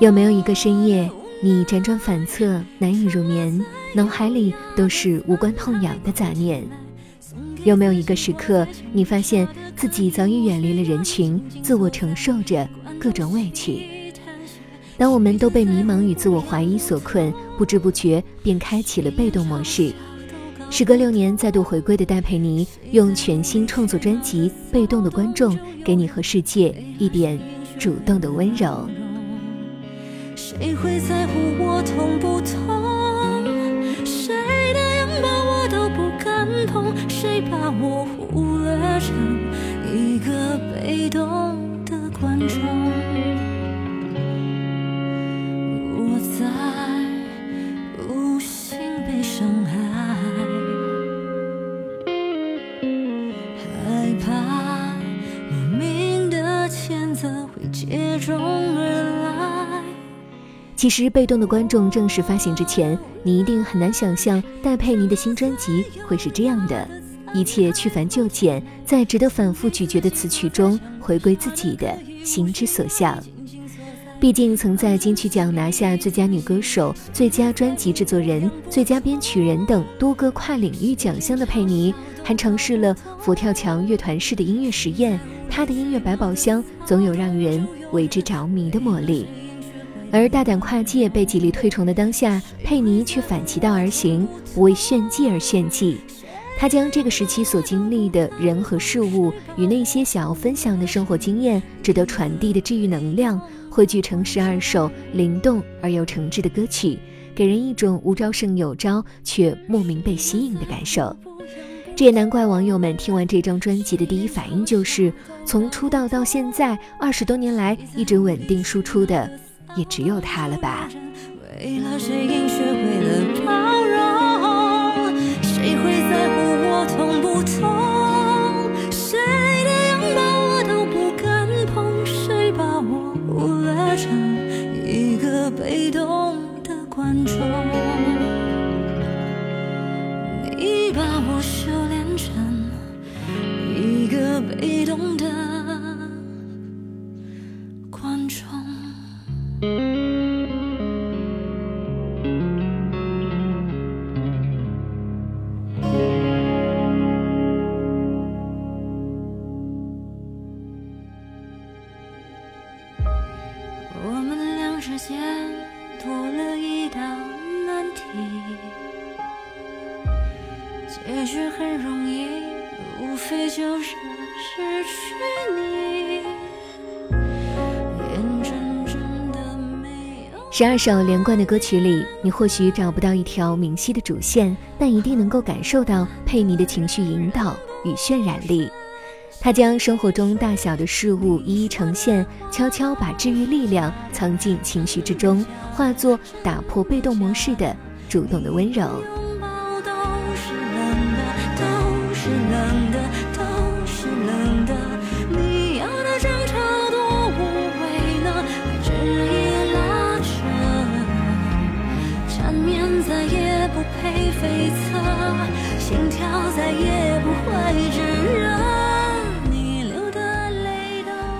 有没有一个深夜？你辗转反侧，难以入眠，脑海里都是无关痛痒的杂念。有没有一个时刻，你发现自己早已远离了人群，自我承受着各种委屈？当我们都被迷茫与自我怀疑所困，不知不觉便开启了被动模式。时隔六年再度回归的戴佩妮，用全新创作专辑《被动的观众》，给你和世界一点主动的温柔。谁会在乎我痛不痛？谁的拥抱我都不敢碰，谁把我忽略成一个被动的观众？我在无心被伤害，害怕莫名的谴责会接踵。其实，被动的观众正式发行之前，你一定很难想象戴佩妮的新专辑会是这样的：一切去繁就简，在值得反复咀嚼的词曲中，回归自己的心之所向。毕竟，曾在金曲奖拿下最佳女歌手、最佳专辑制作人、最佳编曲人等多个跨领域奖项的佩妮，还尝试了佛跳墙乐团式的音乐实验。她的音乐百宝箱总有让人为之着迷的魔力。而大胆跨界被极力推崇的当下，佩妮却反其道而行，不为炫技而炫技。她将这个时期所经历的人和事物，与那些想要分享的生活经验、值得传递的治愈能量，汇聚成十二首灵动而又诚挚的歌曲，给人一种无招胜有招却莫名被吸引的感受。这也难怪网友们听完这张专辑的第一反应就是：从出道到现在二十多年来一直稳定输出的。也只有他了吧。为了谁应学会之间多了一道难题，结局很容易，无非就是失去你十二首连贯的歌曲里，你或许找不到一条明晰的主线，但一定能够感受到佩妮的情绪引导与渲染力。他将生活中大小的事物一一呈现，悄悄把治愈力量藏进情绪之中，化作打破被动模式的主动的温柔。再也不配飞侧，心跳再也不会止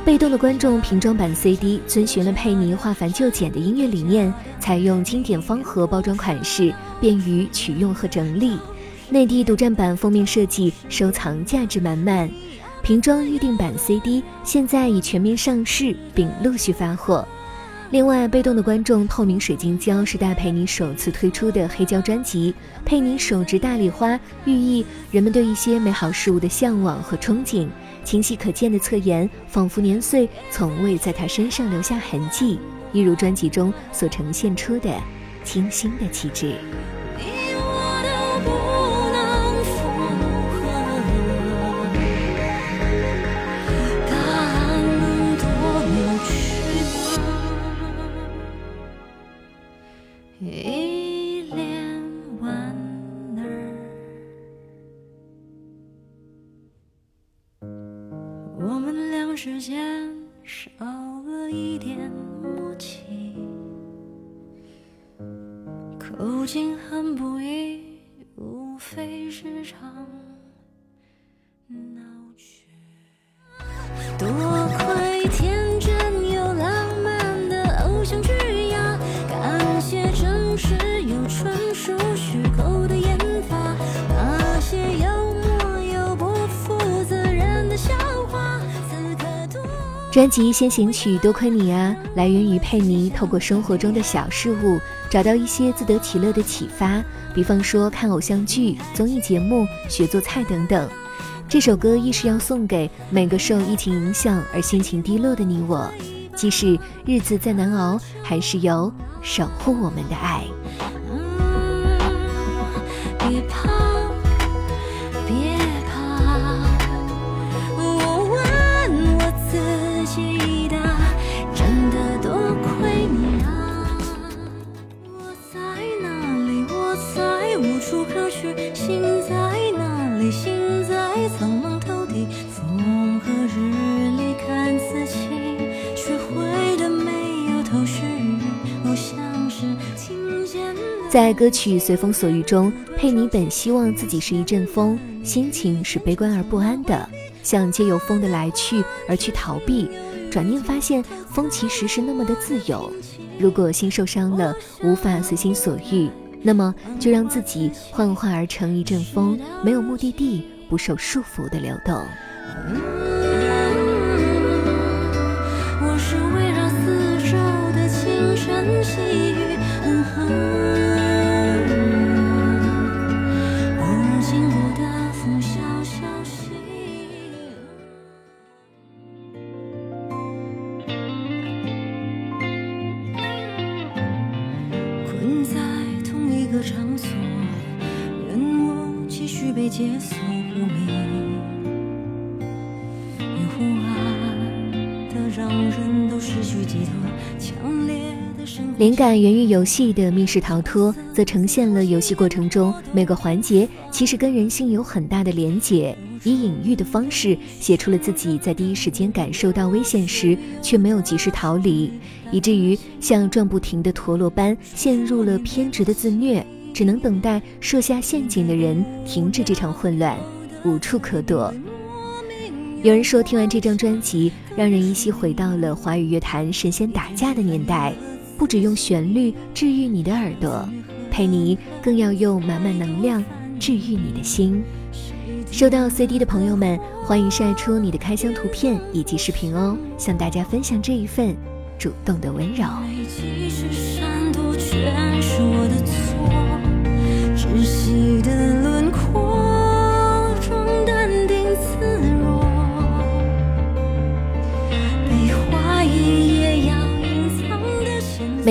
被动的观众瓶装版 CD 遵循了佩妮化繁就简的音乐理念，采用经典方盒包装款式，便于取用和整理。内地独占版封面设计，收藏价值满满。瓶装预定版 CD 现在已全面上市，并陆续发货。另外，被动的观众透明水晶胶是戴佩妮首次推出的黑胶专辑。佩妮手执大礼花，寓意人们对一些美好事物的向往和憧憬。清晰可见的侧颜，仿佛年岁从未在她身上留下痕迹，一如专辑中所呈现出的清新的气质。之间少了一点默契，口径很不一，无非是场闹剧。专辑先行曲《多亏你啊》来源于佩妮透过生活中的小事物找到一些自得其乐的启发，比方说看偶像剧、综艺节目、学做菜等等。这首歌亦是要送给每个受疫情影响而心情低落的你我，即使日子再难熬，还是有守护我们的爱。别怕。在歌曲《随风所欲》中，佩妮本希望自己是一阵风，心情是悲观而不安的，想借由风的来去而去逃避。转念发现，风其实是那么的自由。如果心受伤了，无法随心所欲，那么就让自己幻化而成一阵风，没有目的地，不受束缚的流动。灵感源于游戏的密室逃脱，则呈现了游戏过程中每个环节其实跟人性有很大的连结，以隐喻的方式写出了自己在第一时间感受到危险时却没有及时逃离，以至于像转不停的陀螺般陷入了偏执的自虐。只能等待设下陷阱的人停止这场混乱，无处可躲。有人说，听完这张专辑，让人依稀回到了华语乐坛神仙打架的年代。不只用旋律治愈你的耳朵，佩妮更要用满满能量治愈你的心。收到 CD 的朋友们，欢迎晒出你的开箱图片以及视频哦，向大家分享这一份主动的温柔。窒